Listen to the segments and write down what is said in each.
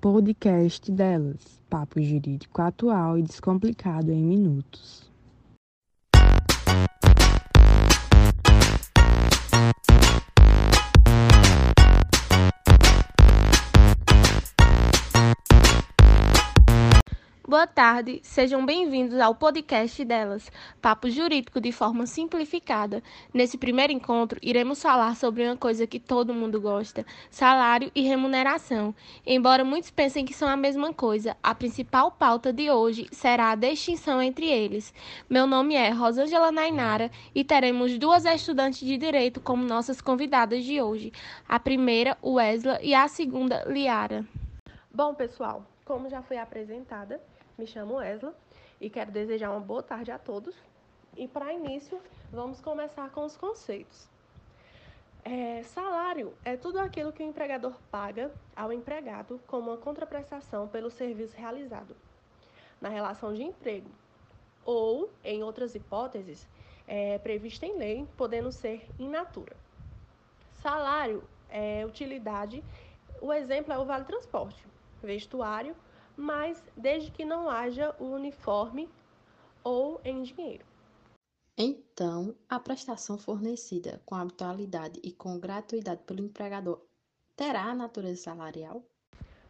podcast delas, papo jurídico atual e descomplicado em minutos. Boa tarde, sejam bem-vindos ao podcast delas, Papo Jurídico de forma simplificada. Nesse primeiro encontro, iremos falar sobre uma coisa que todo mundo gosta: salário e remuneração. Embora muitos pensem que são a mesma coisa, a principal pauta de hoje será a distinção entre eles. Meu nome é Rosângela Nainara e teremos duas estudantes de direito como nossas convidadas de hoje: a primeira, Wesley, e a segunda, Liara. Bom, pessoal, como já foi apresentada, me chamo Esla e quero desejar uma boa tarde a todos. E para início, vamos começar com os conceitos. É, salário é tudo aquilo que o empregador paga ao empregado como uma contraprestação pelo serviço realizado na relação de emprego, ou, em outras hipóteses, é prevista em lei, podendo ser in natura. Salário é utilidade, o exemplo é o vale transporte, vestuário mas desde que não haja o uniforme ou em dinheiro. Então, a prestação fornecida com habitualidade e com gratuidade pelo empregador terá natureza salarial?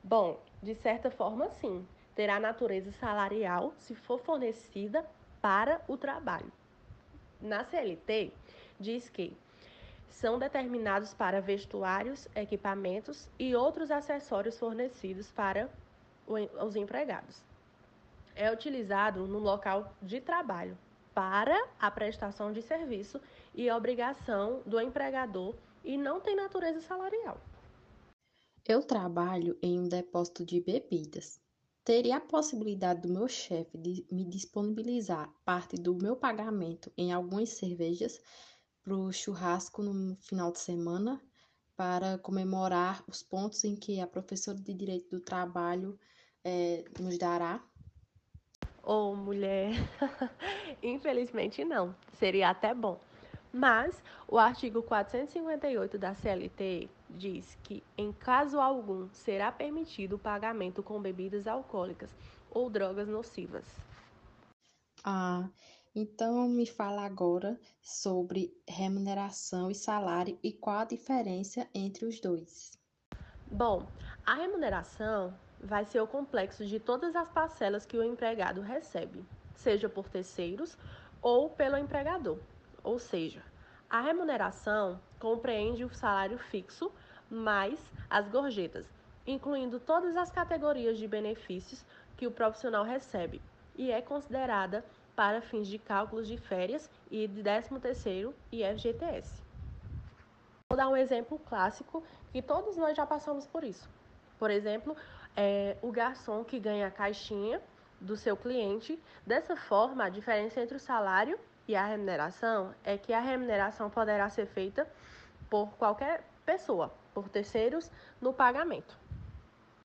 Bom, de certa forma, sim. Terá natureza salarial se for fornecida para o trabalho. Na CLT, diz que são determinados para vestuários, equipamentos e outros acessórios fornecidos para os empregados. É utilizado no local de trabalho para a prestação de serviço e obrigação do empregador e não tem natureza salarial. Eu trabalho em um depósito de bebidas. Teria a possibilidade do meu chefe de me disponibilizar parte do meu pagamento em algumas cervejas para o churrasco no final de semana para comemorar os pontos em que a professora de Direito do Trabalho é, nos dará? Ou oh, mulher, infelizmente não, seria até bom. Mas o artigo 458 da CLT diz que, em caso algum, será permitido o pagamento com bebidas alcoólicas ou drogas nocivas. Ah, então me fala agora sobre remuneração e salário e qual a diferença entre os dois. Bom, a remuneração vai ser o complexo de todas as parcelas que o empregado recebe, seja por terceiros ou pelo empregador. Ou seja, a remuneração compreende o salário fixo mais as gorjetas, incluindo todas as categorias de benefícios que o profissional recebe e é considerada para fins de cálculos de férias e de 13º e FGTS. Vou dar um exemplo clássico que todos nós já passamos por isso. Por exemplo, é, o garçom que ganha a caixinha do seu cliente. Dessa forma, a diferença entre o salário e a remuneração é que a remuneração poderá ser feita por qualquer pessoa, por terceiros, no pagamento.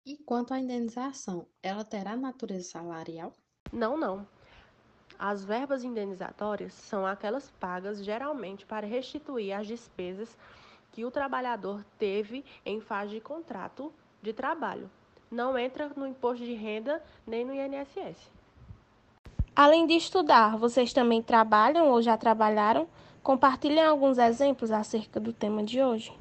E quanto à indenização, ela terá natureza salarial? Não, não. As verbas indenizatórias são aquelas pagas geralmente para restituir as despesas que o trabalhador teve em fase de contrato de trabalho, não entra no imposto de renda nem no INSS. Além de estudar, vocês também trabalham ou já trabalharam? Compartilhem alguns exemplos acerca do tema de hoje.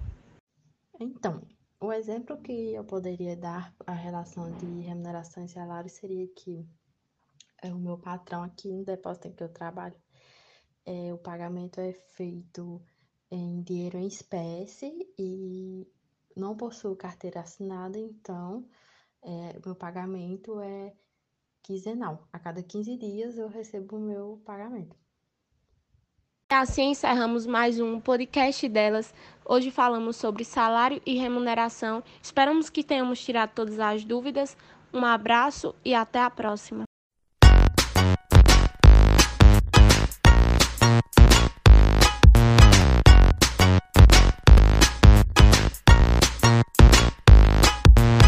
Então, o exemplo que eu poderia dar a relação de remuneração e salário seria que o meu patrão aqui no depósito em que eu trabalho, é, o pagamento é feito em dinheiro em espécie e não possuo carteira assinada, então é, meu pagamento é quinzenal. A cada 15 dias eu recebo o meu pagamento. Assim encerramos mais um podcast delas. Hoje falamos sobre salário e remuneração. Esperamos que tenhamos tirado todas as dúvidas. Um abraço e até a próxima.